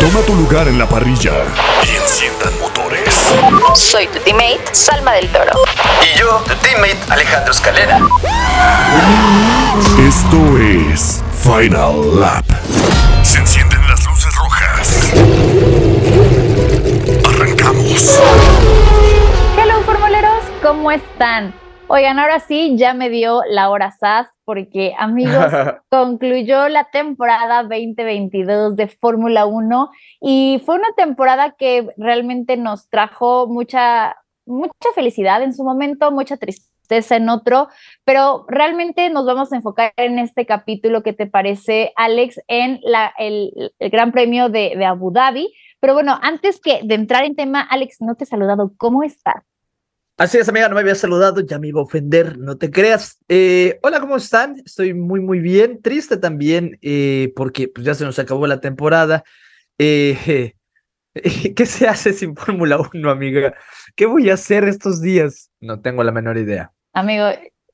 Toma tu lugar en la parrilla y enciendan motores. Soy tu teammate, Salma del Toro. Y yo, tu teammate Alejandro Escalera. Esto es Final Lap. Se encienden las luces rojas. Arrancamos. Hello, formuleros, ¿cómo están? Oigan, ahora sí, ya me dio la hora SAS porque, amigos, concluyó la temporada 2022 de Fórmula 1 y fue una temporada que realmente nos trajo mucha, mucha felicidad en su momento, mucha tristeza en otro, pero realmente nos vamos a enfocar en este capítulo que te parece, Alex, en la, el, el Gran Premio de, de Abu Dhabi. Pero bueno, antes que de entrar en tema, Alex, no te he saludado. ¿Cómo estás? Así es, amiga, no me había saludado, ya me iba a ofender, no te creas. Eh, hola, ¿cómo están? Estoy muy, muy bien. Triste también, eh, porque pues, ya se nos acabó la temporada. Eh, ¿Qué se hace sin Fórmula 1, amiga? ¿Qué voy a hacer estos días? No tengo la menor idea. Amigo,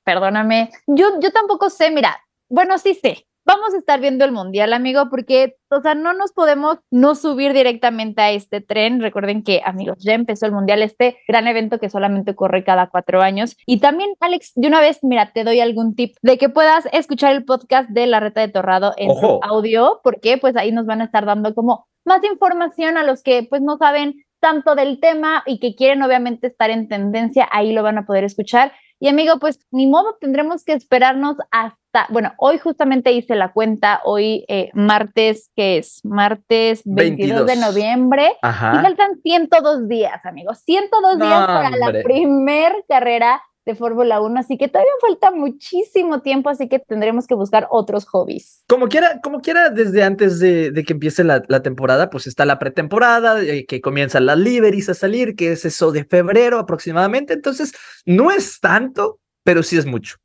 perdóname. Yo, yo tampoco sé, mira, bueno, sí sé. Vamos a estar viendo el mundial, amigo, porque, o sea, no nos podemos no subir directamente a este tren. Recuerden que, amigos, ya empezó el mundial, este gran evento que solamente ocurre cada cuatro años. Y también, Alex, de una vez, mira, te doy algún tip de que puedas escuchar el podcast de La Reta de Torrado en Ojo. audio, porque pues ahí nos van a estar dando como más información a los que pues no saben tanto del tema y que quieren obviamente estar en tendencia, ahí lo van a poder escuchar. Y amigo, pues ni modo, tendremos que esperarnos hasta, bueno, hoy justamente hice la cuenta, hoy eh, martes, que es martes 22, 22. de noviembre, y Ajá. faltan 102 días, amigos, 102 No, días para la primer carrera de Fórmula 1, así que todavía falta muchísimo tiempo, así que tendremos que buscar otros hobbies. Como quiera, como quiera, desde antes de, de que empiece la, la temporada, pues está la pretemporada, eh, que comienzan las liveries a salir, que es eso de febrero aproximadamente. Entonces, no es tanto, pero sí es mucho.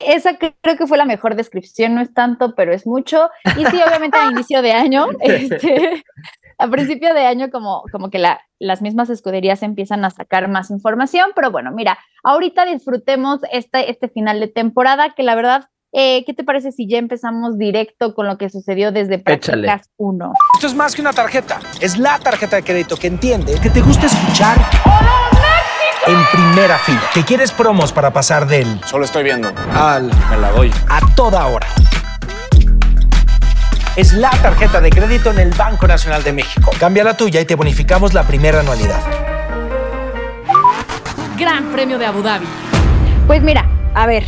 Esa cre- creo que fue la mejor descripción, no es tanto, pero es mucho. Y sí, obviamente a inicio de año, este, a principio de año como, como que la, las mismas escuderías empiezan a sacar más información, pero bueno, mira, ahorita disfrutemos este, este final de temporada, que la verdad, eh, ¿qué te parece si ya empezamos directo con lo que sucedió desde. Prácticas 1? Esto es más que una tarjeta. Es la tarjeta de crédito que entiende que te gusta escuchar en primera fila. Que quieres promos para pasar del Solo estoy viendo. al me la doy a toda hora. Es la tarjeta de crédito en el Banco Nacional de México. Cambia la tuya y te bonificamos la primera anualidad. Gran Premio de Abu Dhabi. Pues mira, a ver,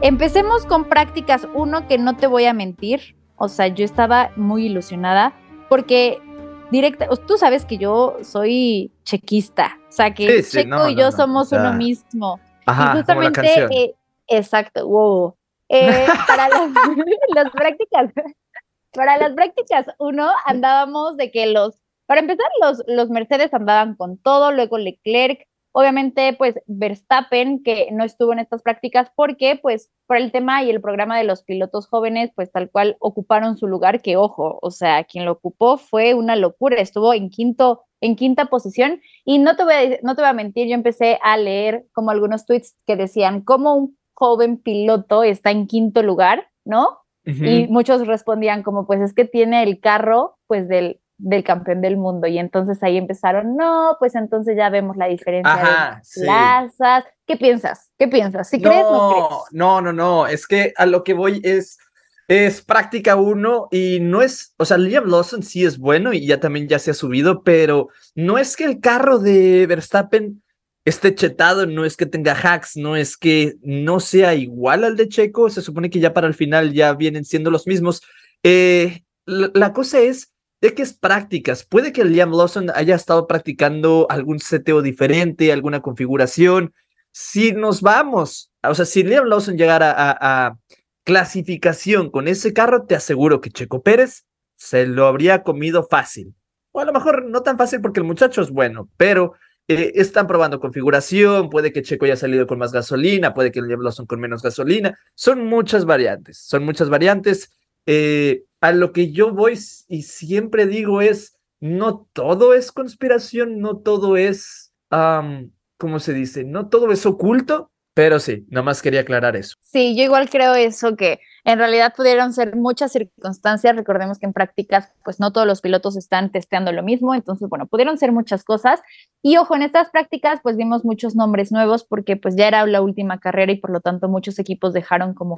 empecemos con prácticas uno que no te voy a mentir. O sea, yo estaba muy ilusionada porque directa, tú sabes que yo soy chequista, o sea que Sí, sí, Checo no, y yo no, somos o sea, uno mismo. Ajá, y justamente, eh, exacto, wow. Eh, para las, las prácticas, para las prácticas uno andábamos de que los, para empezar, los, los Mercedes andaban con todo, luego Leclerc, obviamente, pues Verstappen, que no estuvo en estas prácticas porque, pues, por el tema y el programa de los pilotos jóvenes, pues tal cual ocuparon su lugar, que ojo, o sea, quien lo ocupó fue una locura, estuvo en quinto, en quinta posición, y no te voy a, no te voy a mentir, yo empecé a leer como algunos tweets que decían, como un joven piloto está en quinto lugar, ¿no? Y muchos respondían como, pues es que tiene el carro, pues del, del campeón del mundo. Y entonces ahí empezaron, no, pues entonces ya vemos la diferencia Ajá, de sí. plazas. ¿Qué piensas? ¿Qué piensas? ¿Si crees o no No, crees? no, no, no, es que a lo que voy es, es práctica uno y no es, o sea, Liam Lawson sí es bueno y ya también ya se ha subido, pero no es que el carro de Verstappen esté chetado, no es que tenga hacks, no es que no sea igual al de Checo, se supone que ya para el final ya vienen siendo los mismos. Eh, la, la cosa es de que es prácticas. Puede que Liam Lawson haya estado practicando algún seteo diferente, alguna configuración. Si nos vamos, o sea, si Liam Lawson llegara a, clasificación con ese carro, te aseguro que Checo Pérez se lo habría comido fácil. o a lo mejor no tan fácil porque el muchacho es bueno, pero eh, están probando configuración, puede que Checo haya salido con más gasolina, puede que el Lawson con menos gasolina, son muchas variantes, son muchas variantes. Eh, a lo que yo voy y siempre digo es, no todo es conspiración, no todo es, ¿cómo se dice? No todo es oculto, pero sí, nomás quería aclarar eso. Sí, yo igual creo eso, que en realidad pudieron ser muchas circunstancias. Recordemos que en prácticas, pues no todos los pilotos están testeando lo mismo. Entonces, bueno, pudieron ser muchas cosas. Y ojo, en estas prácticas, pues vimos muchos nombres nuevos porque pues ya era la última carrera y por lo tanto muchos equipos dejaron como...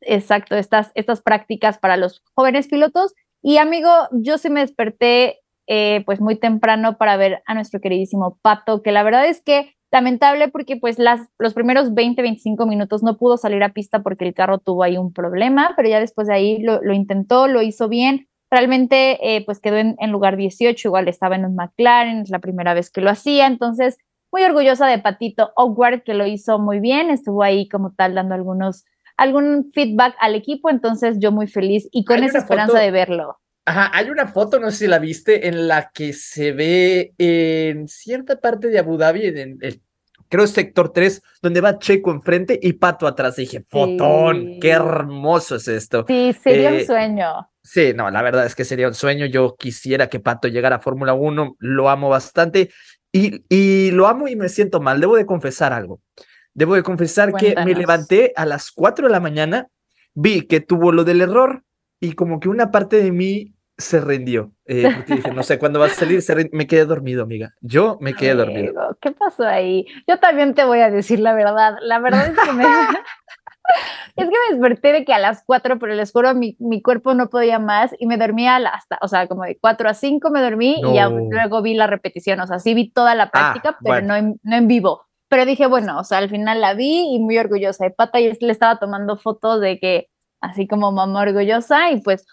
exacto, estas, estas prácticas para los jóvenes pilotos. Y amigo, yo sí me desperté eh, pues muy temprano para ver a nuestro queridísimo Pato, que la verdad es que lamentable porque pues las, los primeros 20, 25 minutos no pudo salir a pista porque el carro tuvo ahí un problema, pero ya después de ahí lo, intentó, lo hizo bien. Realmente eh, pues quedó en, lugar 18, igual estaba en un McLaren, es la primera vez que lo hacía, entonces muy orgullosa de Patito Award que lo hizo muy bien, estuvo ahí como tal dando algunos algún feedback al equipo, entonces yo muy feliz y con esa esperanza de verlo. Ajá, hay una foto, no sé si la viste, en la que se ve en cierta parte de Abu Dhabi, en el, creo sector 3, donde va Checo enfrente y Pato atrás. dije, fotón, qué hermoso es esto. Sí, sería un eh, sueño. Sí, no, la verdad es que sería un sueño. Yo quisiera que Pato llegara a Fórmula 1, lo amo bastante y, y lo amo y me siento mal. Debo de confesar algo. Debo de confesar que me levanté a las 4 de la mañana, vi que tuvo lo del error y como que una parte de mí se rindió. Eh, porque dije, no sé cuándo vas a salir, me quedé dormido, amiga. Yo me quedé dormido. ¿Qué pasó ahí? Yo también te voy a decir la verdad. La verdad es que me... es que me desperté de que a las cuatro, pero les juro, mi, mi cuerpo no podía más y me dormía hasta, o sea, como de cuatro a cinco me dormí y ya luego vi la repetición, o sea, sí vi toda la ah, práctica, pero no, en, no en vivo. Pero dije, bueno, o sea, al final la vi y muy orgullosa de pata y le estaba tomando fotos de que así como mamá orgullosa y pues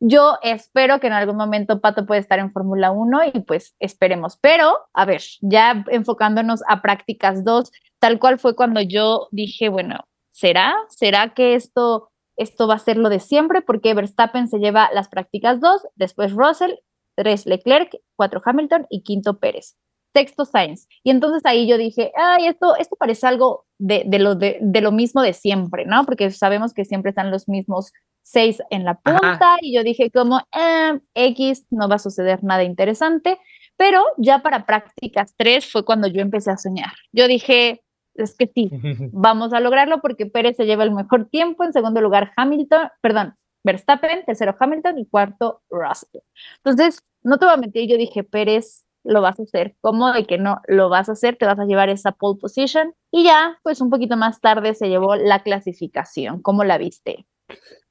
yo espero que en algún momento Pato pueda estar en Fórmula 1 y pues esperemos. Pero, a ver, ya enfocándonos a prácticas 2, tal cual fue cuando yo dije, bueno, ¿será? ¿Será que esto, esto va a ser lo de siempre? Porque Verstappen se lleva las prácticas 2, después Russell, 3 Leclerc, 4 Hamilton y quinto Pérez texto Science. Y entonces ahí yo dije, ay, esto, esto parece algo de, de lo, de, de, lo mismo de siempre, ¿no? Porque sabemos que siempre están los mismos seis en la punta y yo dije como, eh, X, no va a suceder nada interesante. Pero ya para prácticas tres fue cuando yo empecé a soñar. Yo dije, es que sí, vamos a lograrlo porque Pérez se lleva el mejor tiempo, en segundo lugar Hamilton, perdón, Verstappen, tercero Hamilton y cuarto Russell. Entonces, no te voy a mentir, yo dije, Pérez lo vas a hacer, como de que no lo vas a hacer, te vas a llevar esa pole position y ya, pues un poquito más tarde se llevó la clasificación. ¿Cómo la viste?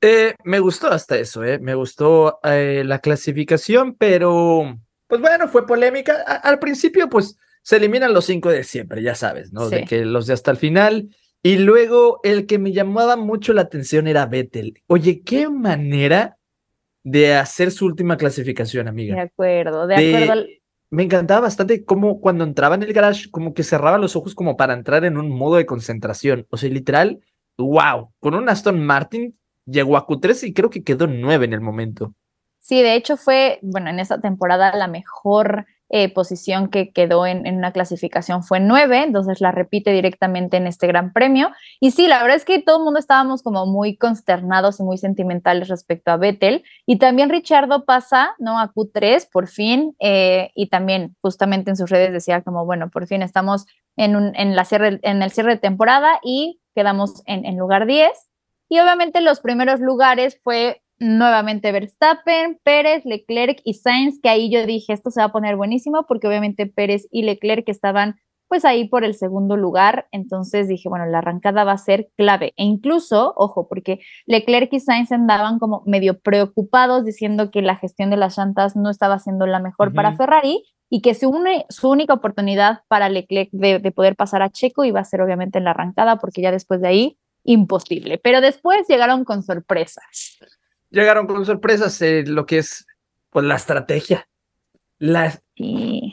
Eh, me gustó hasta eso, eh. me gustó eh, la clasificación, pero pues bueno, fue polémica. al principio, pues se eliminan los cinco de siempre, ya sabes, ¿no? De que los de hasta el final. Y luego el que me llamaba mucho la atención era Vettel. Oye, qué manera de hacer su última clasificación, amiga. De acuerdo, de, acuerdo me encantaba bastante cómo cuando entraba en el garage, como que cerraba los ojos como para entrar en un modo de concentración. O sea, literal, wow, con un Aston Martin llegó a Q3 y creo que quedó 9 en el momento. Sí, de hecho fue, bueno, en esa temporada la mejor eh, posición que quedó en, una clasificación fue nueve, entonces la repite directamente en este gran premio. Y sí, la verdad es que todo el mundo estábamos como muy consternados y muy sentimentales respecto a Vettel. Y también Richardo pasa, ¿no? A Q3 por fin, eh, y también justamente en sus redes decía como, bueno, por fin estamos en, en, la cierre, en el cierre de temporada y quedamos en, en lugar 10. Y obviamente los primeros lugares fue nuevamente Verstappen, Pérez, Leclerc y Sainz, que ahí yo dije, esto se va a poner buenísimo porque obviamente Pérez y Leclerc estaban pues ahí por el segundo lugar, entonces dije, bueno, la arrancada va a ser clave. E incluso, ojo, porque Leclerc y Sainz andaban como medio preocupados diciendo que la gestión de las llantas no estaba siendo la mejor para Ferrari y que su, su única oportunidad para Leclerc de, de poder pasar a Checo iba a ser obviamente en la arrancada, porque ya después de ahí, imposible. Pero después llegaron con sorpresas llegaron con sorpresas eh, lo que es pues la estrategia. La...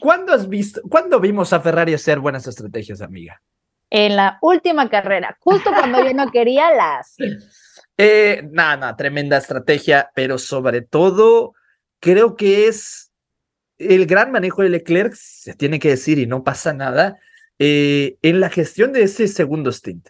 ¿Cuándo has visto, cuándo vimos a Ferrari hacer buenas estrategias, amiga? En la última carrera, justo cuando yo no quería las. Eh, nada, nada, tremenda estrategia, pero sobre todo creo que es el gran manejo de Leclerc, se tiene que decir y no pasa nada, eh, en la gestión de ese segundo stint.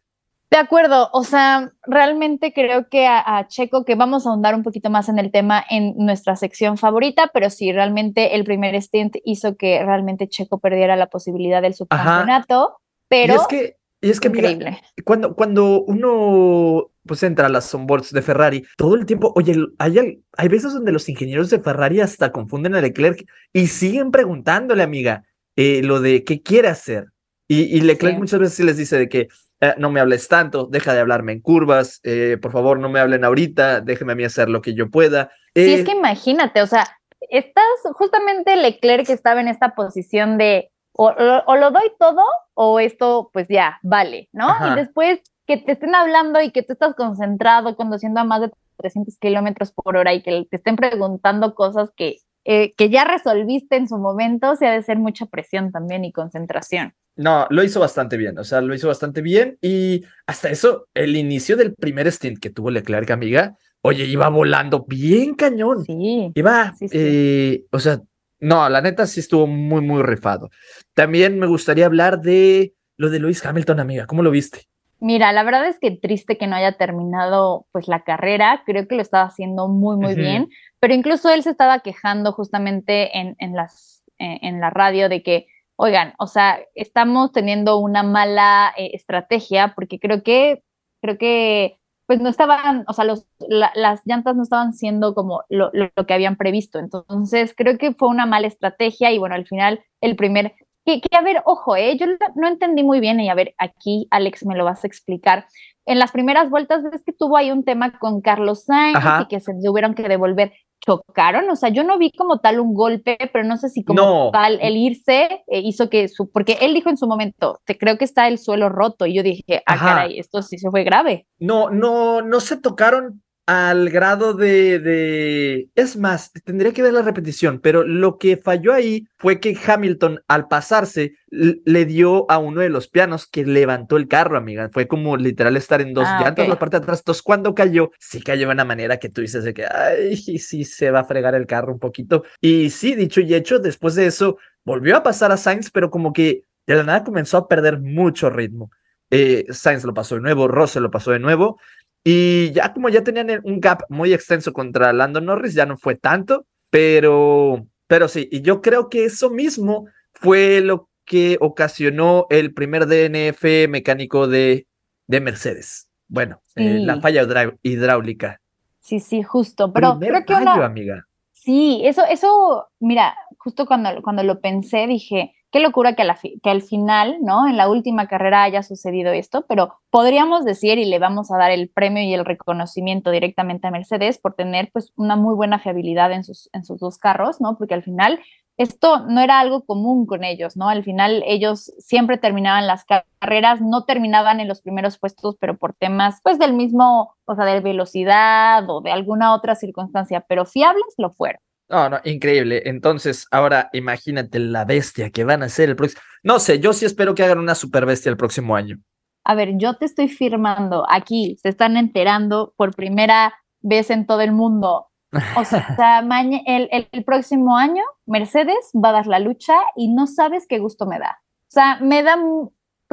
De acuerdo, o sea, realmente creo que a, Checo, que vamos a ahondar un poquito más en el tema en nuestra sección favorita, pero sí, realmente el primer stint hizo que realmente Checo perdiera la posibilidad del subcampeonato, pero... Y es que, y es que increíble. cuando, cuando uno pues entra a las onboards de Ferrari, todo el tiempo, oye, hay, hay veces donde los ingenieros de Ferrari hasta confunden a Leclerc y siguen preguntándole, amiga, eh, lo de qué quiere hacer. Y, Leclerc muchas veces les dice de que eh, no me hables tanto, deja de hablarme en curvas, eh, por favor no me hablen ahorita, déjeme a mí hacer lo que yo pueda. sí, es eh, que imagínate, o sea, estás justamente Leclerc que estaba en esta posición de o, lo doy todo o esto pues ya vale, ¿no? Y después que te estén hablando y que tú estás concentrado conduciendo a más de 300 kilómetros por hora y que te estén preguntando cosas que, que ya resolviste en su momento, se ha de ser mucha presión también y concentración. No, lo hizo bastante bien, o sea, lo hizo bastante bien y hasta eso, el inicio del primer stint que tuvo Leclerc, amiga, oye, iba volando bien cañón. Sí. Iba, eh, o sea, no, la neta sí estuvo muy, muy rifado. También me gustaría hablar de lo de Lewis Hamilton, amiga, ¿cómo lo viste? Mira, la verdad es que triste que no haya terminado pues la carrera, creo que lo estaba haciendo muy, muy bien, pero incluso él se estaba quejando justamente en, en las, eh, en la radio de que oigan, o sea, estamos teniendo una mala eh, estrategia porque creo que, creo que, pues no estaban, o sea, los, las llantas no estaban siendo como lo, lo, que habían previsto. Entonces, creo que fue una mala estrategia y bueno, al final el primer, que, que a ver, ojo, eh, yo no entendí muy bien y a ver, aquí Alex me lo vas a explicar. En las primeras vueltas ves que tuvo ahí un tema con Carlos Sainz y que se tuvieron que devolver. Chocaron, o sea, yo no vi como tal un golpe, pero no sé si como tal el irse eh, hizo que su, porque él dijo en su momento, te creo que está el suelo roto y yo dije, ah, caray, esto sí se fue grave. No, no, no se tocaron, al grado de, de, Es más, tendría que ver la repetición, pero lo que falló ahí fue que Hamilton, al pasarse, le dio a uno de los pianos que levantó el carro, amiga. Fue como literal estar en dos ah, llantas, la parte de atrás. Entonces, cuando cayó, sí cayó de una manera que tú dices de que, ay, sí, se va a fregar el carro un poquito. Y sí, dicho y hecho, después de eso, volvió a pasar a Sainz, pero como que de la nada comenzó a perder mucho ritmo. Eh, Sainz lo pasó de nuevo, Russell lo pasó de nuevo, y ya como ya tenían un gap muy extenso contra Lando Norris, ya no fue tanto, pero, pero sí, y yo creo que eso mismo fue lo que ocasionó el primer DNF mecánico de, de Mercedes. Bueno, eh, la falla hidráulica. Sí, sí, justo, pero creo que amiga. Sí, eso, eso, mira, justo cuando, cuando lo pensé dije, qué locura que, al final, ¿no? En la última carrera haya sucedido esto, pero podríamos decir y le vamos a dar el premio y el reconocimiento directamente a Mercedes por tener pues una muy buena fiabilidad en sus, en sus dos carros, ¿no? Porque al final esto no era algo común con ellos, ¿no? Al final ellos siempre terminaban las carreras, no terminaban en los primeros puestos, pero por temas pues del mismo, o sea, de velocidad o de alguna otra circunstancia, pero fiables lo fueron. No, no, increíble. Entonces, ahora imagínate la bestia que van a hacer el próximo. No sé, yo sí espero que hagan una super bestia el próximo año. A ver, yo te estoy firmando aquí, se están enterando por primera vez en todo el mundo. O sea, el, el próximo año Mercedes va a dar la lucha y no sabes qué gusto me da. O sea, me da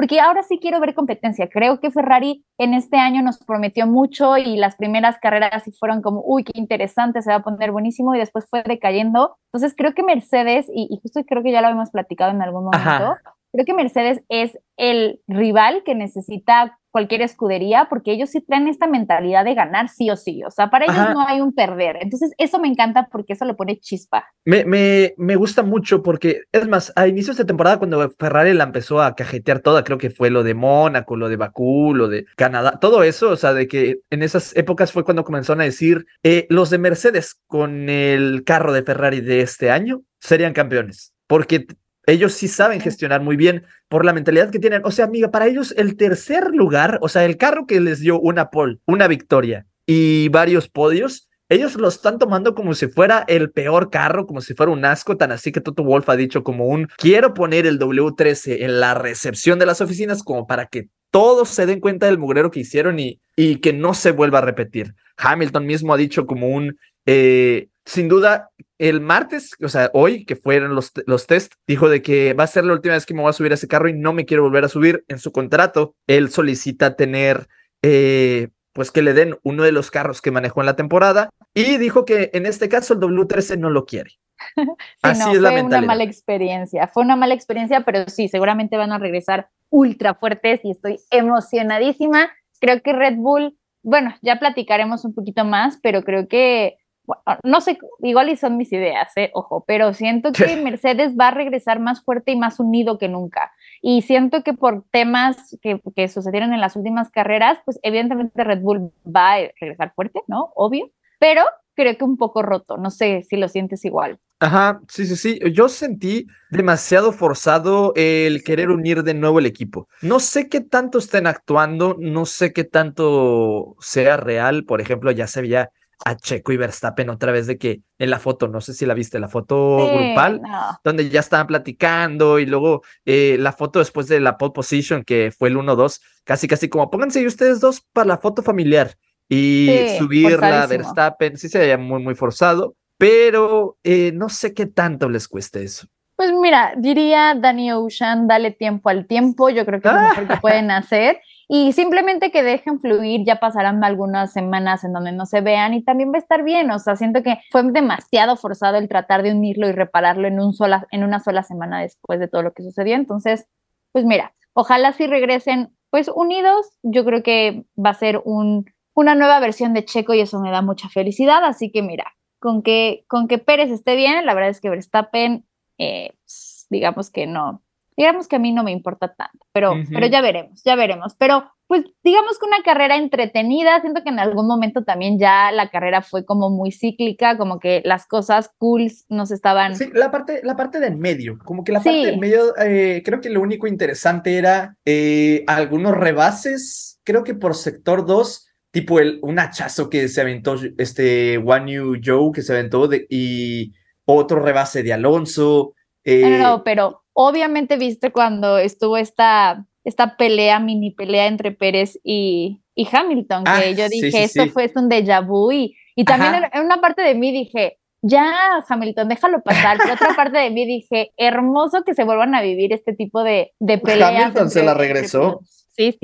porque ahora sí quiero ver competencia. Creo que Ferrari en este año nos prometió mucho y las primeras carreras sí fueron como, uy, qué interesante, se va a poner buenísimo y después fue decayendo. Entonces creo que Mercedes, y, justo creo que ya lo habíamos platicado en algún momento, creo que Mercedes es el rival que necesita cualquier escudería, porque ellos sí traen esta mentalidad de ganar sí o sí, o sea, para ellos no hay un perder. Entonces, eso me encanta porque eso le pone chispa. Me, me, me gusta mucho porque, es más, a inicios de temporada, cuando Ferrari la empezó a cajetear toda, creo que fue lo de Mónaco, lo de Bakú, lo de Canadá, todo eso, o sea, de que en esas épocas fue cuando comenzaron a decir, eh, los de Mercedes con el carro de Ferrari de este año serían campeones, porque ellos sí saben gestionar muy bien por la mentalidad que tienen. O sea, amiga, para ellos el tercer lugar, o sea, el carro que les dio una pole, una victoria y varios podios, ellos lo están tomando como si fuera el peor carro, como si fuera un asco, tan así que Toto Wolf ha dicho como un quiero poner el W13 en la recepción de las oficinas como para que todos se den cuenta del mugrero que hicieron y, y que no se vuelva a repetir. Hamilton mismo ha dicho como un, eh, sin duda, el martes, o sea, hoy que fueron los, los test, dijo de que va a ser la última vez que me voy a subir a ese carro y no me quiero volver a subir. En su contrato, él solicita tener, eh, pues que le den uno de los carros que manejó en la temporada y dijo que en este caso el W13 no lo quiere. Sí, Así no, es la fue una mala experiencia, fue una mala experiencia, pero sí, seguramente van a regresar ultra fuertes y estoy emocionadísima. Creo que Red Bull, bueno, ya platicaremos un poquito más, pero creo que, bueno, no sé, igual y son mis ideas, eh, ojo, pero siento que Mercedes va a regresar más fuerte y más unido que nunca. Y siento que por temas que, que sucedieron en las últimas carreras, pues evidentemente Red Bull va a regresar fuerte, ¿no? Obvio, pero creo que un poco roto, no sé si lo sientes igual. Ajá, sí, sí, sí. Yo sentí demasiado forzado el querer unir de nuevo el equipo. No sé qué tanto estén actuando, no sé qué tanto sea real. Por ejemplo, ya se veía a Checo y Verstappen otra vez de que en la foto, no sé si la viste, la foto Sí, grupal, no. donde ya estaban platicando y luego eh, la foto después de la pole position, que fue el 1-2, casi, casi como pónganse ustedes dos para la foto familiar y Sí, subirla, forzadísimo. Verstappen, sí se veía muy, muy forzado, pero eh, no sé qué tanto les cueste eso. Pues mira, diría Danny Ocean, dale tiempo al tiempo, yo creo que es lo mejor que pueden hacer. Y simplemente que dejen fluir, ya pasarán algunas semanas en donde no se vean y también va a estar bien. O sea, siento que fue demasiado forzado el tratar de unirlo y repararlo en, un sola, en una sola semana después de todo lo que sucedió. Entonces, pues mira, ojalá sí regresen pues unidos. Yo creo que va a ser un, una nueva versión de Checo y eso me da mucha felicidad. Así que mira, con que, con que Pérez esté bien, la verdad es que Verstappen, eh, pues, digamos que no, digamos que a mí no me importa tanto, pero, Ujú. pero ya veremos, ya veremos. Pero pues digamos que una carrera entretenida, siento que en algún momento también ya la carrera fue como muy cíclica, como que las cosas cools nos estaban... Sí, la parte, la parte del medio, como que la parte Sí. del medio, eh, creo que lo único interesante era eh, algunos rebases, creo que por sector 2, tipo el, un hachazo que se aventó este One New Joe que se aventó de, y otro rebase de Alonso. eh, No, no, no, pero obviamente viste cuando estuvo esta, esta pelea, mini pelea entre Pérez y, y Hamilton, que Ah, yo dije, sí, esto sí. fue es un déjà vu y, y también Ajá. en, una parte de mí dije, ya Hamilton, déjalo pasar, pero otra parte de mí dije, hermoso que se vuelvan a vivir este tipo de, de peleas. Hamilton se la regresó. Sí, sí,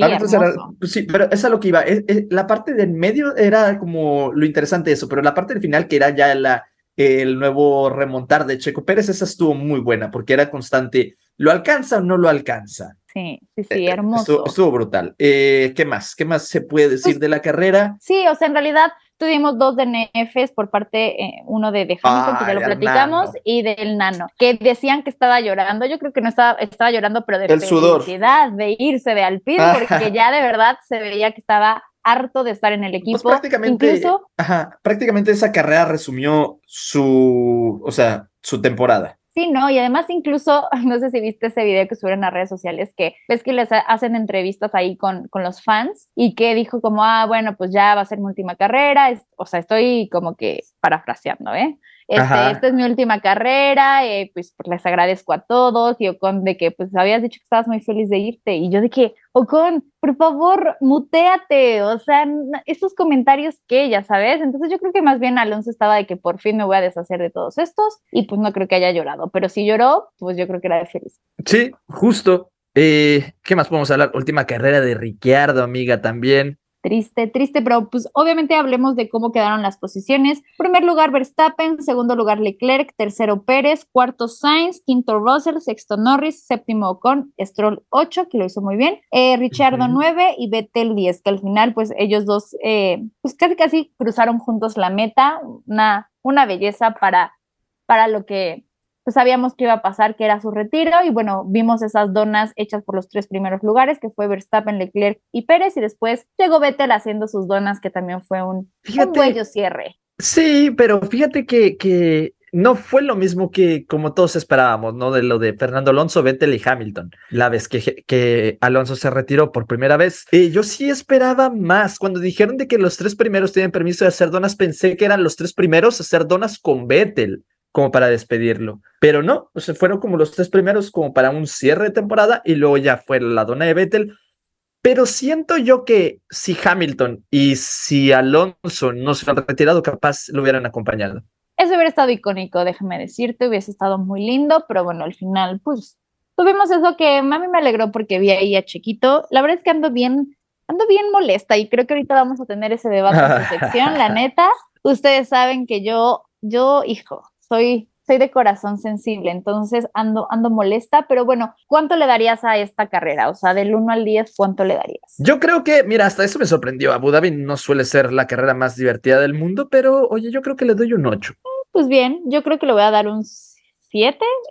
pues sí, pero es a lo que iba. es- es- la parte del medio era como lo interesante de eso, pero la parte del final, que era ya la, el nuevo remontar de Checo Pérez, esa estuvo muy buena, porque era constante. ¿Lo alcanza o no lo alcanza? Sí, sí, Eh, sí, eh, hermoso. Estuvo, estuvo brutal. Eh, ¿Qué más? ¿Qué más se puede decir Pues- de la carrera? Sí, o sea, en realidad tuvimos dos DNFs por parte, eh, uno de, de Hamilton, que ya lo platicamos, Nano. y del Nano, que decían que estaba llorando. Yo creo que no estaba, estaba llorando, pero de El sudor. felicidad de irse de Alpine, porque ya de verdad se veía que estaba harto de estar en el Pues equipo. prácticamente, Incluso, ajá, prácticamente esa carrera resumió su, o sea, su temporada. sí, ¿no? Y además incluso, no sé si viste ese video que subieron a redes sociales, que ves que les ha- hacen entrevistas ahí con, con los fans y que dijo como, ah, bueno, pues ya va a ser mi última carrera, es- o sea, estoy como que parafraseando, ¿eh? Este, esta es mi última carrera, eh, pues, pues les agradezco a todos y Ocon de que pues habías dicho que estabas muy feliz de irte y yo de que, Ocon, por favor, muteate, o sea, estos comentarios que ya sabes, entonces yo creo que más bien Alonso estaba de que por fin me voy a deshacer de todos estos y pues no creo que haya llorado, pero si lloró, pues yo creo que era de feliz. Sí, justo. Eh, ¿qué más podemos hablar? Última carrera de Ricciardo, amiga, también. Triste, triste, pero pues obviamente hablemos de cómo quedaron las posiciones. Primer lugar Verstappen, segundo lugar Leclerc, tercero Pérez, cuarto Sainz, quinto Russell, sexto Norris, séptimo Ocon, Stroll 8, que lo hizo muy bien, eh, Richardo Ujú. 9 y Vettel 10, que al final pues ellos dos eh, pues casi casi cruzaron juntos la meta, una, una belleza para, para lo que pues sabíamos que iba a pasar, que era su retiro, y bueno, vimos esas donas hechas por los tres primeros lugares, que fue Verstappen, Leclerc y Pérez, y después llegó Vettel haciendo sus donas, que también fue un, un Fíjate. bello cierre. Sí, pero fíjate que, que no fue lo mismo que como todos esperábamos, ¿no? De lo de Fernando Alonso, Vettel y Hamilton, la vez que, que Alonso se retiró por primera vez. Eh, yo sí esperaba más. Cuando dijeron de que los tres primeros tienen permiso de hacer donas, pensé que eran los tres primeros a hacer donas con Vettel, como para despedirlo. Pero no, o sea, fueron como los tres primeros como para un cierre de temporada y luego ya fue la dona de Vettel. Pero siento yo que si Hamilton y si Alonso no se han retirado, capaz lo hubieran acompañado. eso hubiera estado icónico, déjame decirte, hubiese estado muy lindo, pero bueno, al final, pues tuvimos eso que a mí me alegró porque vi ahí a Chiquito. La verdad es que ando bien, ando bien molesta y creo que ahorita vamos a tener ese debate en su sección, la neta. Ustedes saben que yo, yo, hijo, soy soy de corazón sensible, entonces ando, ando molesta, pero bueno, ¿cuánto le darías a esta carrera? O sea, del 1 al 10, ¿cuánto le darías? Yo creo que, mira, hasta eso me sorprendió. Abu Dhabi no suele ser la carrera más divertida del mundo, pero oye, yo creo que le doy un 8. Pues bien, yo creo que le voy a dar un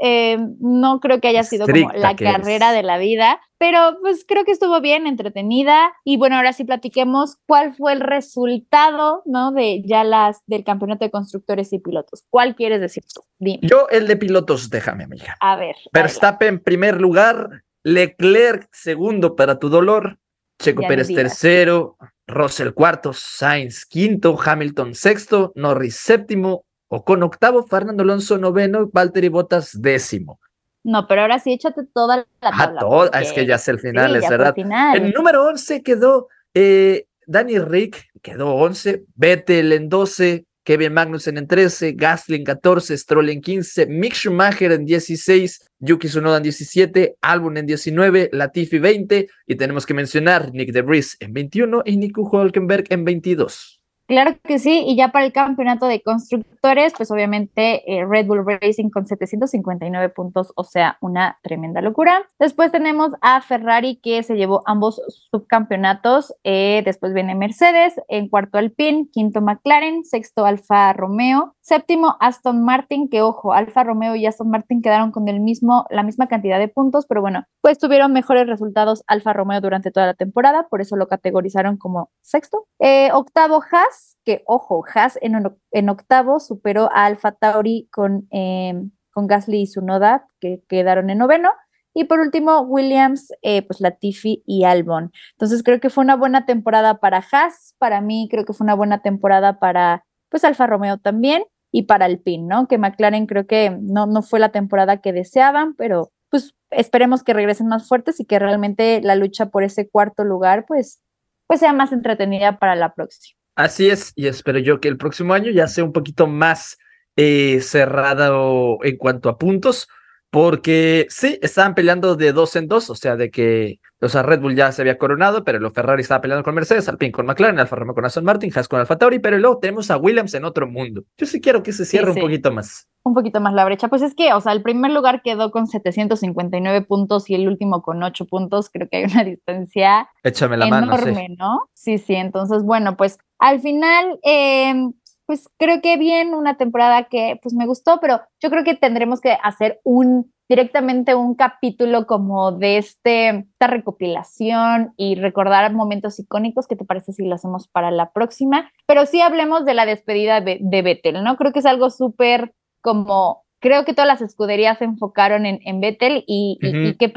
eh, no creo que haya sido como la carrera de la vida, pero pues creo que estuvo bien, entretenida. Y bueno, ahora sí platiquemos cuál fue el resultado, ¿no? De ya las del campeonato de constructores y pilotos. ¿Cuál quieres decir tú? Dime. Yo, el de pilotos, déjame, amiga. A ver. Verstappen, en primer lugar, Leclerc, segundo para tu dolor, Checo Pérez, tercero, Russell cuarto, Sainz quinto, Hamilton sexto, Norris séptimo, con octavo, Fernando Alonso noveno, Valtteri Bottas décimo. No, pero ahora sí, échate toda la ah, tabla. Ah, es que ya es el final, es verdad. El número 11 quedó eh, Danny Rick, quedó 11, Vettel en 12, Kevin Magnussen en 13, Gasly en 14, Stroll en 15, Mick Schumacher en 16, Yuki Tsunoda en 17, Albon en 19, Latifi 20 y tenemos que mencionar Nick DeVries en 21 y Nico Hulkenberg en 22. Claro que sí, y ya para el campeonato de constructores, pues obviamente eh, Red Bull Racing con 759 puntos, o sea, una tremenda locura. Después tenemos a Ferrari que se llevó ambos subcampeonatos, eh, después viene Mercedes, en cuarto Alpine, quinto McLaren, sexto Alfa Romeo, séptimo Aston Martin, que ojo, Alfa Romeo y Aston Martin quedaron con el mismo, la misma cantidad de puntos, pero bueno, pues tuvieron mejores resultados Alfa Romeo durante toda la temporada, por eso lo categorizaron como sexto. Eh, octavo Haas, que ojo, Haas en, octavo superó a Alfa Tauri con, em, con Gasly y Sunoda, que quedaron en noveno. Y por último, Williams, eh, pues Latifi y Albon. Entonces creo que fue una buena temporada para Haas, para mí creo que fue una buena temporada para pues Alfa Romeo también y para Alpine, ¿no? Que McLaren creo que no, no fue la temporada que deseaban, pero pues esperemos que regresen más fuertes y que realmente la lucha por ese cuarto lugar pues, pues sea más entretenida para la próxima. Así es, y espero yo que el próximo año ya sea un poquito más eh, cerrado en cuanto a puntos, porque sí, estaban peleando de dos en dos, o sea, de que o sea, Red Bull ya se había coronado, pero los Ferrari estaba peleando con Mercedes, Alpine con McLaren, Alfa Romeo con Aston Martin, Haas con Alfa Tauri, pero luego tenemos a Williams en otro mundo. Yo sí quiero que se cierre un poquito más. Un poquito más la brecha. Pues es que, o sea, el primer lugar quedó con 759 puntos y el último con 8 puntos. Creo que hay una distancia Échame la enorme, mano, ¿no? Sí, sí. Entonces, bueno, pues al final, em, pues creo que bien, una temporada que pues me gustó, pero yo creo que tendremos que hacer un directamente un capítulo como de este, esta recopilación y recordar momentos icónicos. ¿Qué te parece si lo hacemos para la próxima? Pero sí hablemos de la despedida de, de ¿no? Creo que es algo súper como creo que todas las escuderías se enfocaron en, en Vettel y, ¿qué,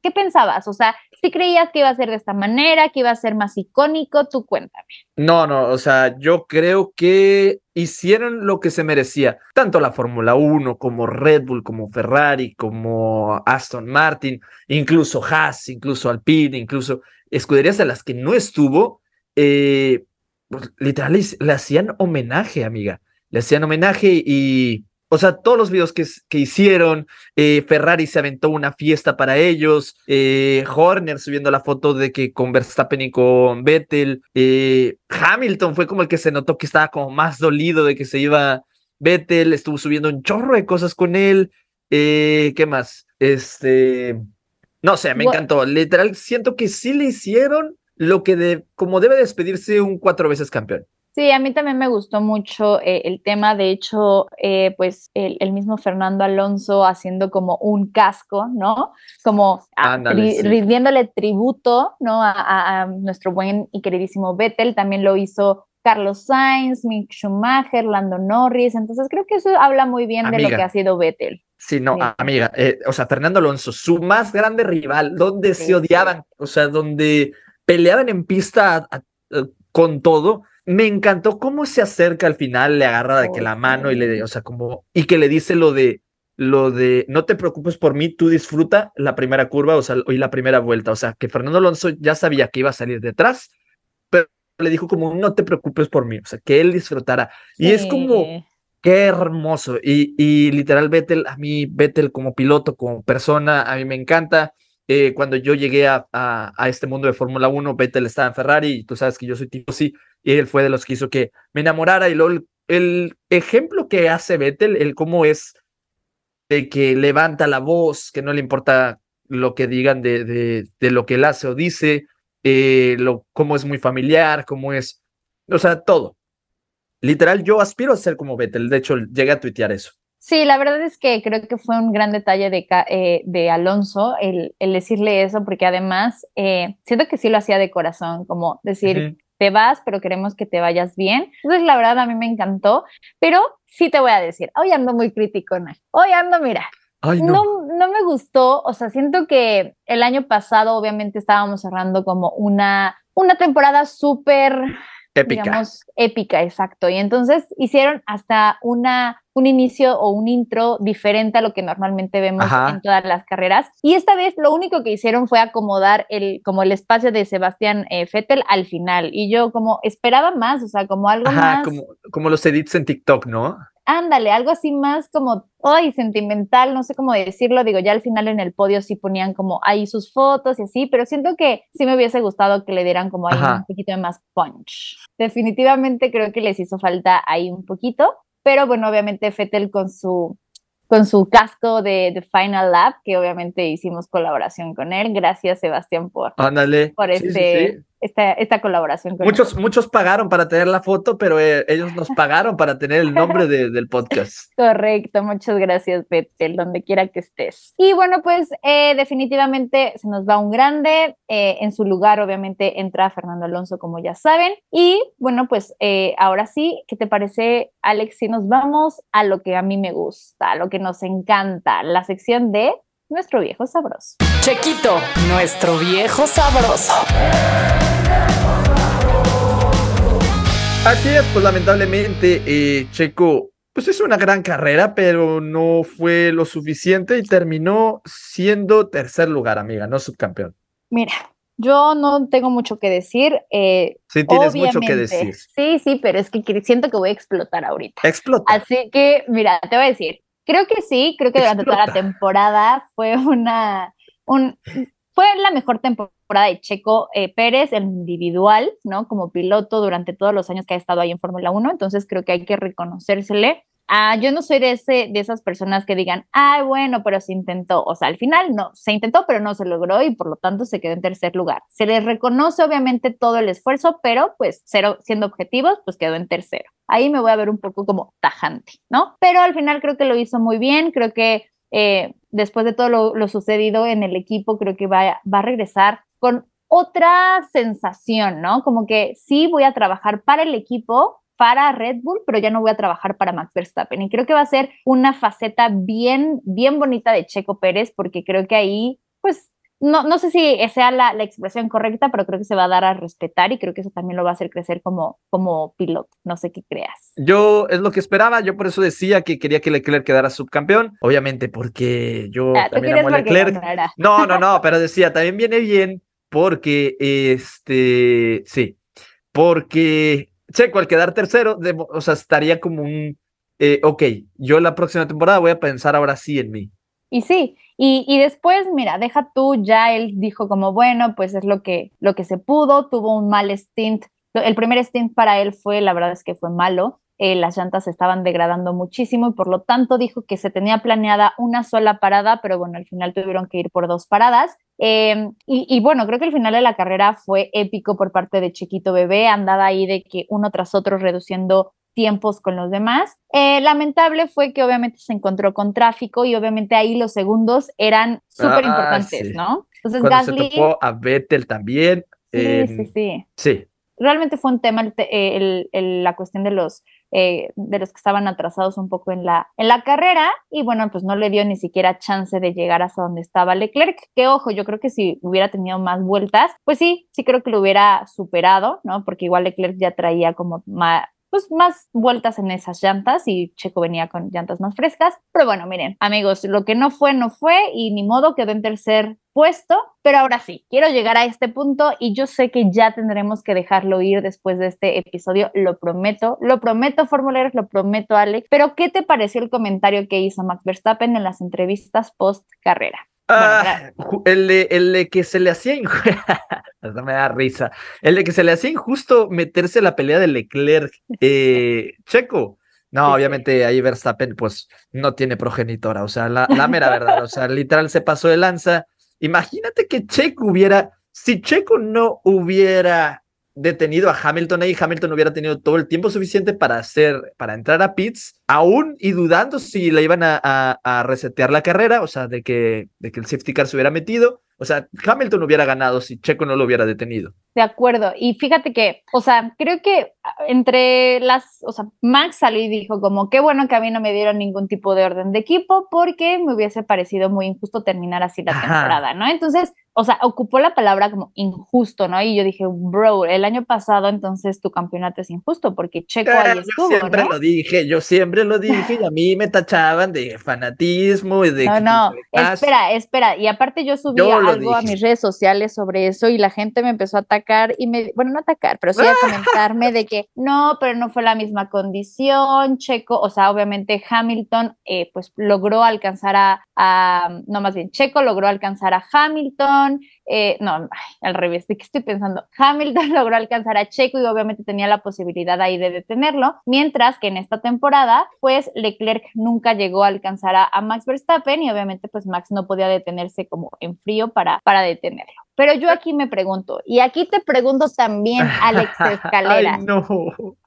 qué, pensabas? O sea, si creías que iba a ser de esta manera, que iba a ser más icónico, tú cuéntame. No, no, o sea, yo creo que hicieron lo que se merecía, tanto la Fórmula 1 como Red Bull, como Ferrari, como Aston Martin, incluso Haas, incluso Alpine, incluso escuderías a las que no estuvo, eh, pues, literal le hacían homenaje, amiga, le hacían homenaje y o sea, todos los videos que, que hicieron, eh, Ferrari se aventó una fiesta para ellos, eh, Horner subiendo la foto de que con Verstappen y con Vettel, eh, Hamilton fue como el que se notó que estaba como más dolido de que se iba Vettel, estuvo subiendo un chorro de cosas con él, ¿qué más? Este, no sé, me encantó, literal, siento que sí le hicieron lo que de, como debe despedirse un cuatro veces campeón. Sí, a mí también me gustó mucho eh, el tema, de hecho, eh, pues el, mismo Fernando Alonso haciendo como un casco, ¿no? Como rindiéndole tributo, ¿no? A, nuestro buen y queridísimo Vettel, también lo hizo Carlos Sainz, Mick Schumacher, Lando Norris, entonces creo que eso habla muy bien de lo que ha sido Vettel. Sí, no, amiga, eh, o sea, Fernando Alonso, su más grande rival, donde se odiaban, o sea, donde peleaban en pista con todo, me encantó cómo se acerca al final, le agarra de que la mano y le, o sea, como, y que le dice lo de, lo de, no te preocupes por mí, tú disfruta la primera curva, o sea, y la primera vuelta, o sea, que Fernando Alonso ya sabía que iba a salir detrás, pero le dijo como, no te preocupes por mí, o sea, que él disfrutara. Y es como, Qué hermoso. Y, y literal, Vettel, a mí, Vettel como piloto, como persona, a mí me encanta. Eh, cuando yo llegué a, a, este mundo de Fórmula 1, Vettel estaba en Ferrari y tú sabes que yo soy tipo sí, y él fue de los que hizo que me enamorara. Y luego el, el ejemplo que hace Vettel, el cómo es de que levanta la voz, que no le importa lo que digan de, de, de lo que él hace o dice, eh, cómo es muy familiar, cómo es, o sea, todo. Literal, yo aspiro a ser como Vettel, de hecho, llegué a tuitear eso. Sí, la verdad es que creo que fue un gran detalle de, eh, de Alonso el, el, decirle eso, porque además eh, siento que sí lo hacía de corazón, como decir, uh -huh. te vas, pero queremos que te vayas bien. Entonces, la verdad, a mí me encantó, pero sí te voy a decir, hoy ando muy crítico, ¿no? hoy ando, mira, Ay, no. no. no, me gustó, o sea, siento que el año pasado obviamente estábamos cerrando como una, una temporada súper, épica. digamos, épica, exacto, y entonces hicieron hasta una, un inicio o un intro diferente a lo que normalmente vemos Ajá. en todas las carreras, y esta vez lo único que hicieron fue acomodar el, como el espacio de Sebastián eh, Vettel al final, y yo como esperaba más, o sea, como algo Ajá, más... Como, como los edits en TikTok, ¿no? Ándale, algo así más como, ay, sentimental, no sé cómo decirlo, digo, ya al final en el podio sí ponían como ahí sus fotos y así, pero siento que sí me hubiese gustado que le dieran como ahí Ajá. un poquito de más punch. Definitivamente creo que les hizo falta ahí un poquito, pero bueno, obviamente Fettel con su con su casco de, de, Final Lap, que obviamente hicimos colaboración con él. Gracias, Sebastián, por, Ándale. por sí, este, sí, sí. Esta, esta, colaboración con muchos. Muchos pagaron para tener la foto, pero eh, ellos nos pagaron para tener el nombre de, del podcast. Correcto, muchas gracias, Betel, donde quiera que estés. Y bueno, pues eh, definitivamente se nos va un grande. Eh, en su lugar, obviamente, entra Fernando Alonso, como ya saben. Y bueno, pues ahora sí, ¿qué te parece, Alex? Si nos vamos a lo que a mí me gusta, a lo que nos encanta, la sección de nuestro viejo sabroso. Chequito, nuestro viejo sabroso. Así es, pues lamentablemente, eh, Checo, pues es una gran carrera, pero no fue lo suficiente y terminó siendo tercer lugar, amiga, no subcampeón. Mira, yo no tengo mucho que decir. Eh, sí, tienes mucho que decir. Sí, sí, pero es que siento que voy a explotar ahorita. Explota. Así que, mira, te voy a decir, creo que sí, creo que durante Explota. toda la temporada fue una, un, fue la mejor temporada de Checo eh, Pérez en individual, ¿no? Como piloto durante todos los años que ha estado ahí en Fórmula 1, entonces creo que hay que reconocérsele. Ah, yo no soy de, ese, de esas personas que digan, ay, bueno, pero se intentó. O sea, al final no, se intentó, pero no se logró y por lo tanto se quedó en tercer lugar. Se les reconoce obviamente todo el esfuerzo, pero pues cero, siendo objetivos, pues quedó en tercero. Ahí me voy a ver un poco como tajante, ¿no? Pero al final creo que lo hizo muy bien, creo que eh, después de todo lo, lo, sucedido en el equipo, creo que va, va a regresar con otra sensación, ¿no? Como que sí voy a trabajar para el equipo, para Red Bull, pero ya no voy a trabajar para Max Verstappen. Y creo que va a ser una faceta bien, bien bonita de Checo Pérez, porque creo que ahí, pues, no, no sé si sea la, la, expresión correcta, pero creo que se va a dar a respetar y creo que eso también lo va a hacer crecer como, como piloto. No sé qué creas. Yo es lo que esperaba, yo por eso decía que quería que Leclerc quedara subcampeón, obviamente porque yo ah, también amo Leclerc. No, no, no, pero decía, también viene bien porque, este, sí, porque Checo al quedar tercero, de, o sea, estaría como un, eh, ok, yo la próxima temporada voy a pensar ahora sí en mí. Y sí, y, y, después, mira, deja tú, ya él dijo como, bueno, pues es lo que, lo que se pudo, tuvo un mal stint, el primer stint para él fue, la verdad es que fue malo, eh, las llantas estaban degradando muchísimo y por lo tanto dijo que se tenía planeada una sola parada, pero bueno, al final tuvieron que ir por dos paradas. Eh, y, y, bueno, creo que el final de la carrera fue épico por parte de Chiquito Bebé, andaba ahí de que uno tras otro reduciendo tiempos con los demás. Eh, lamentable fue que obviamente se encontró con tráfico y obviamente ahí los segundos eran súper importantes, ah, sí. ¿no? Entonces Cuando Gasly... Se a Vettel también. Sí, eh, sí, sí. Sí. Realmente fue un tema el, el, el, la cuestión de los, eh, de los que estaban atrasados un poco en la, en la carrera y bueno, pues no le dio ni siquiera chance de llegar hasta donde estaba Leclerc, que ojo, yo creo que si hubiera tenido más vueltas, pues sí, sí creo que lo hubiera superado, ¿no? Porque igual Leclerc ya traía como más, pues más vueltas en esas llantas y Checo venía con llantas más frescas. Pero bueno, miren, amigos, lo que no fue, no fue y ni modo quedó en tercer puesto, pero ahora sí, quiero llegar a este punto y yo sé que ya tendremos que dejarlo ir después de este episodio, lo prometo, lo prometo, formuleros, lo prometo, Alex, pero ¿qué te pareció el comentario que hizo Max Verstappen en las entrevistas post carrera? Ah, el, de, el de que se le hacía injusto, me da risa, el de que se le hacía injusto meterse la pelea de Leclerc, eh, Checo, no, obviamente ahí Verstappen pues no tiene progenitora, o sea, la, la mera verdad, o sea, literal se pasó de lanza, Imagínate que Checo hubiera, si Checo no hubiera detenido a Hamilton ahí, Hamilton hubiera tenido todo el tiempo suficiente para hacer, para entrar a pits, aún y dudando si le iban a, a, resetear la carrera, o sea, de que, de que el safety car se hubiera metido, o sea, Hamilton hubiera ganado si Checo no lo hubiera detenido. De acuerdo. Y fíjate que, o sea, creo que entre las, o sea, Max salió y dijo como, qué bueno que a mí no me dieron ningún tipo de orden de equipo porque me hubiese parecido muy injusto terminar así la temporada, ¿no? Entonces, o sea, ocupó la palabra como injusto, ¿no? Y yo dije, bro, el año pasado entonces tu campeonato es injusto porque Checo ahí estuvo, Yo siempre lo dije, yo siempre lo dije y a mí me tachaban de fanatismo y de... No, no, espera, espera. Y aparte yo subí algo a mis redes sociales sobre eso y la gente me empezó a atacar y me, bueno, no atacar, pero sí a comentarme de que no, pero no fue la misma condición, Checo, o sea, obviamente Hamilton eh, pues logró alcanzar a, a, no más bien, Checo logró alcanzar a Hamilton eh, no, al revés, ¿de qué estoy pensando? Hamilton logró alcanzar a Checo y obviamente tenía la posibilidad ahí de detenerlo, mientras que en esta temporada, pues Leclerc nunca llegó a alcanzar a, Max Verstappen y obviamente pues Max no podía detenerse como en frío para, para detenerlo. Pero yo aquí me pregunto, y aquí te pregunto también, Alex Escalera, no.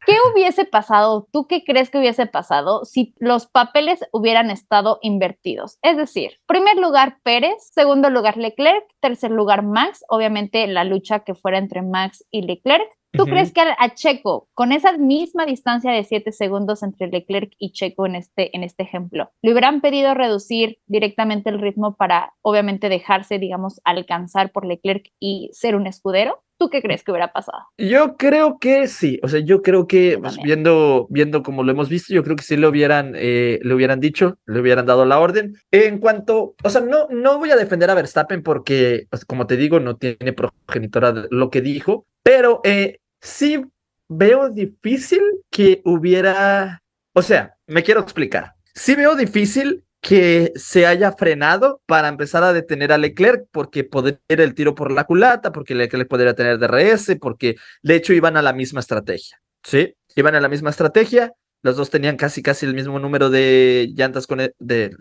¿qué hubiese pasado? ¿Tú qué crees que hubiese pasado si los papeles hubieran estado invertidos? Es decir, primer lugar Pérez, segundo lugar Leclerc, tercer lugar Max, obviamente la lucha que fuera entre Max y Leclerc, ¿Tú crees que a, Checo, con esa misma distancia de 7 segundos entre Leclerc y Checo en este, en este ejemplo, le hubieran pedido reducir directamente el ritmo para, obviamente, dejarse, digamos, alcanzar por Leclerc y ser un escudero? ¿Tú qué crees que hubiera pasado? Yo creo que sí, o sea, yo creo que pues, viendo, viendo como lo hemos visto, yo creo que sí le hubieran, eh, le hubieran dicho, le hubieran dado la orden. En cuanto, o sea, no, no voy a defender a Verstappen porque, pues, como te digo, no tiene progenitora lo que dijo, pero eh, sí veo difícil que hubiera, o sea, me quiero explicar. Sí veo difícil que se haya frenado para empezar a detener a Leclerc, porque podría ir el tiro por la culata, porque Leclerc podría tener DRS, porque de hecho iban a la misma estrategia, ¿sí? Iban a la misma estrategia, los dos tenían casi casi el mismo número de llantas con e, de,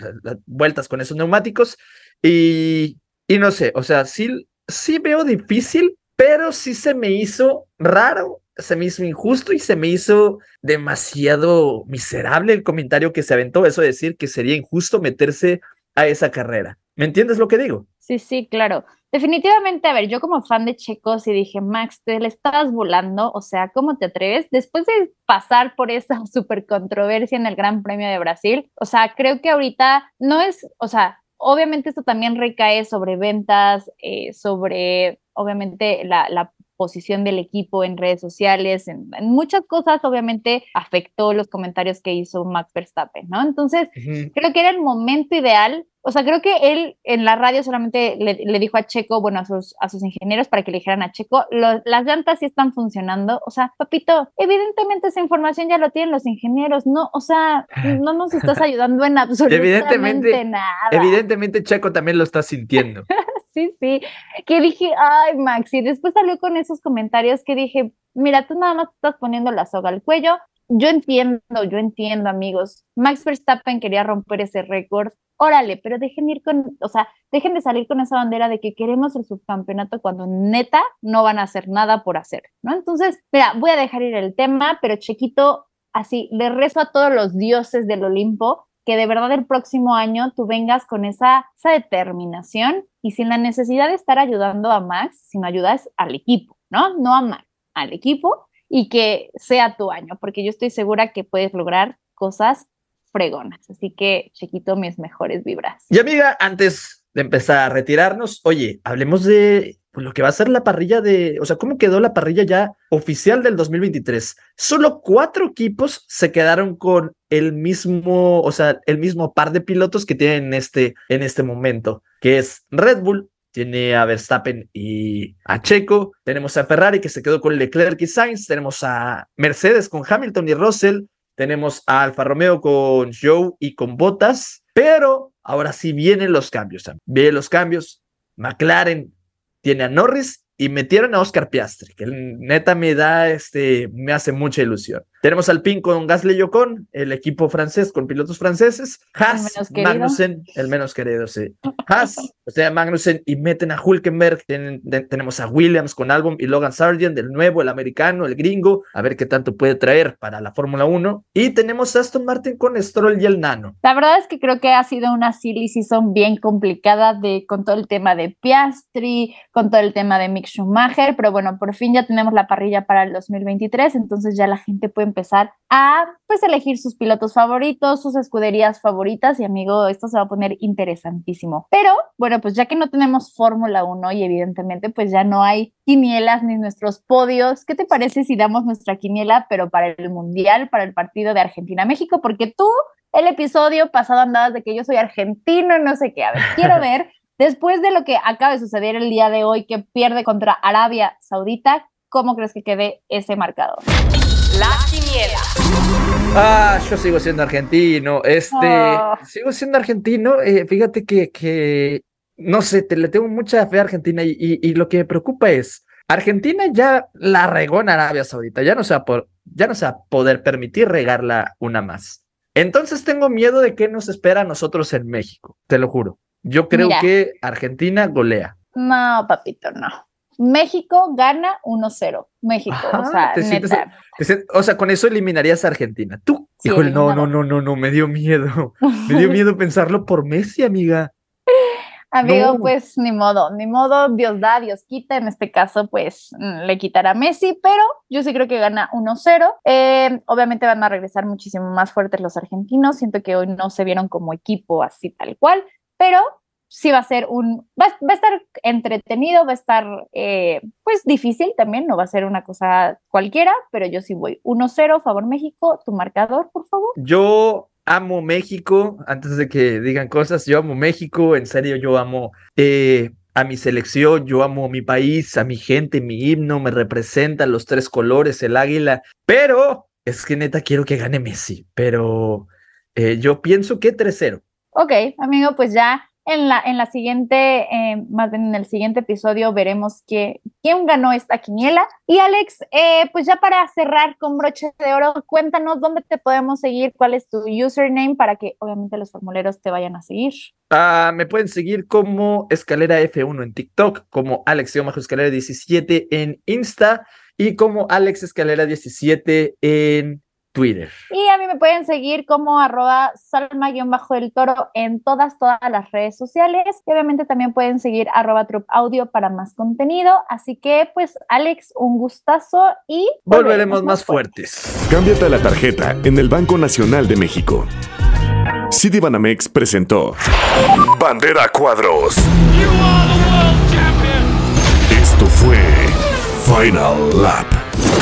vueltas con esos neumáticos y, y no sé, o sea, sí, sí veo difícil pero sí se me hizo raro, se me hizo injusto y se me hizo demasiado miserable el comentario que se aventó, eso de decir que sería injusto meterse a esa carrera. ¿Me entiendes lo que digo? Sí, sí, claro. Definitivamente, a ver, yo como fan de Checo, sí dije, Max, te le estabas volando, o sea, ¿cómo te atreves? Después de pasar por esa super controversia en el Gran Premio de Brasil, o sea, creo que ahorita no es, o sea, obviamente esto también recae sobre ventas, eh, sobre obviamente la, posición del equipo en redes sociales, en, muchas cosas, obviamente afectó los comentarios que hizo Max Verstappen, ¿no? Entonces, creo que era el momento ideal. O sea, creo que él en la radio solamente le, dijo a Checo, bueno, a sus, a sus ingenieros para que le dijeran a Checo, las llantas sí están funcionando. O sea, papito, evidentemente esa información ya lo tienen los ingenieros, ¿no? O sea, no nos estás ayudando en absolutamente nada. Evidentemente Checo también lo está sintiendo. sí, sí, que dije, ay, Maxi, después salió con esos comentarios que dije, mira, tú nada más estás poniendo la soga al cuello. Yo entiendo, yo entiendo, amigos. Max Verstappen quería romper ese récord. Órale, pero dejen ir con, o sea, dejen de salir con esa bandera de que queremos el subcampeonato cuando neta no van a hacer nada por hacer, ¿no? Entonces, mira, voy a dejar ir el tema, pero Chequito, así, le rezo a todos los dioses del Olimpo que de verdad el próximo año tú vengas con esa, esa determinación y sin la necesidad de estar ayudando a Max, sino ayudas al equipo, ¿no? No a Max, al equipo y que sea tu año, porque yo estoy segura que puedes lograr cosas fregonas. Así que, chiquito, mis mejores vibras. Y amiga, antes de empezar a retirarnos, oye, hablemos de pues lo que va a ser la parrilla de, o sea, ¿cómo quedó la parrilla ya oficial del 2023? Solo cuatro equipos se quedaron con el mismo, o sea, el mismo par de pilotos que tienen en este, en este momento, que es Red Bull, tiene a Verstappen y a Checo, tenemos a Ferrari que se quedó con Leclerc y Sainz, tenemos a Mercedes con Hamilton y Russell, tenemos a Alfa Romeo con Joe y con Bottas, pero ahora sí vienen los cambios. Vienen los cambios. McLaren tiene a Norris y metieron a Oscar Piastri, que neta me da, este, me hace mucha ilusión. Tenemos al PIN con Gasly y Ocon, el equipo francés con pilotos franceses. Haas, Magnussen, el menos querido, sí. Haas, o sea, Magnussen y meten a Hulkenberg. tenemos a Williams con Album y Logan Sargent, el nuevo, el americano, el gringo. A ver qué tanto puede traer para la Fórmula 1. Y tenemos a Aston Martin con Stroll y el Nano. La verdad es que creo que ha sido una silly season bien complicada de, con todo el tema de Piastri, con todo el tema de Mick Schumacher. Pero bueno, por fin ya tenemos la parrilla para el 2023, entonces ya la gente puede empezar a pues elegir sus pilotos favoritos, sus escuderías favoritas y amigo, esto se va a poner interesantísimo. Pero bueno, pues ya que no tenemos Fórmula 1 y evidentemente pues ya no hay quinielas ni nuestros podios, ¿qué te parece si damos nuestra quiniela pero para el Mundial, para el partido de Argentina-México? Porque tú el episodio pasado andabas de que yo soy argentino no sé qué. A ver, quiero ver, después de lo que acaba de suceder el día de hoy, que pierde contra Arabia Saudita, ¿cómo crees que quede ese marcador? La quiniela. Ah, yo sigo siendo argentino. Este, ah. sigo siendo argentino. Eh, fíjate que, que, no sé, te le tengo mucha fe a Argentina y, y, lo que me preocupa es, Argentina ya la regó en Arabia Saudita, ya no se va por, ya no se va a poder permitir regarla una más. Entonces tengo miedo de qué nos espera a nosotros en México, te lo juro. Yo creo que Argentina golea. No, papito, no. México gana 1-0. México, o sea, neta. o sea, con eso eliminarías a Argentina. Tú, híjole, no, no, no, no, no, me dio miedo. Me dio miedo pensarlo por Messi, amiga. Amigo, pues ni modo, ni modo, Dios da, Dios quita, en este caso pues mm, le quitará a Messi, pero yo sí creo que gana 1-0. Eh, obviamente van a regresar muchísimo más fuertes los argentinos, siento que hoy no se vieron como equipo así tal cual, pero sí va a ser un, va, a estar entretenido, va a estar eh, pues difícil también, no va a ser una cosa cualquiera, pero yo sí voy 1-0, favor México, tu marcador, por favor. Yo amo México, antes de que digan cosas, yo amo México, en serio, yo amo eh, a mi selección, yo amo mi país, a mi gente, mi himno, me representa los tres colores, el águila, pero es que neta quiero que gane Messi, pero eh, yo pienso que 3-0. Ok, amigo, pues ya en la, en la siguiente, eh, más bien en el siguiente episodio veremos que, quién ganó esta quiniela. Y Alex, eh, pues ya para cerrar con broche de oro, cuéntanos dónde te podemos seguir, cuál es tu username para que obviamente los formuleros te vayan a seguir. Ah, me pueden seguir como Escalera F1 en TikTok, como Alex Escalera 17 en Insta y como Alex Escalera 17 en Twitter. Y a mí me pueden seguir como arroba salma-del toro en todas, todas las redes sociales. Y obviamente también pueden seguir arroba trup audio para más contenido. Así que pues Alex, un gustazo y volveremos, más fuertes. Cámbiate a la tarjeta en el Banco Nacional de México. Banamex presentó Bandera Cuadros. Esto fue Final Lap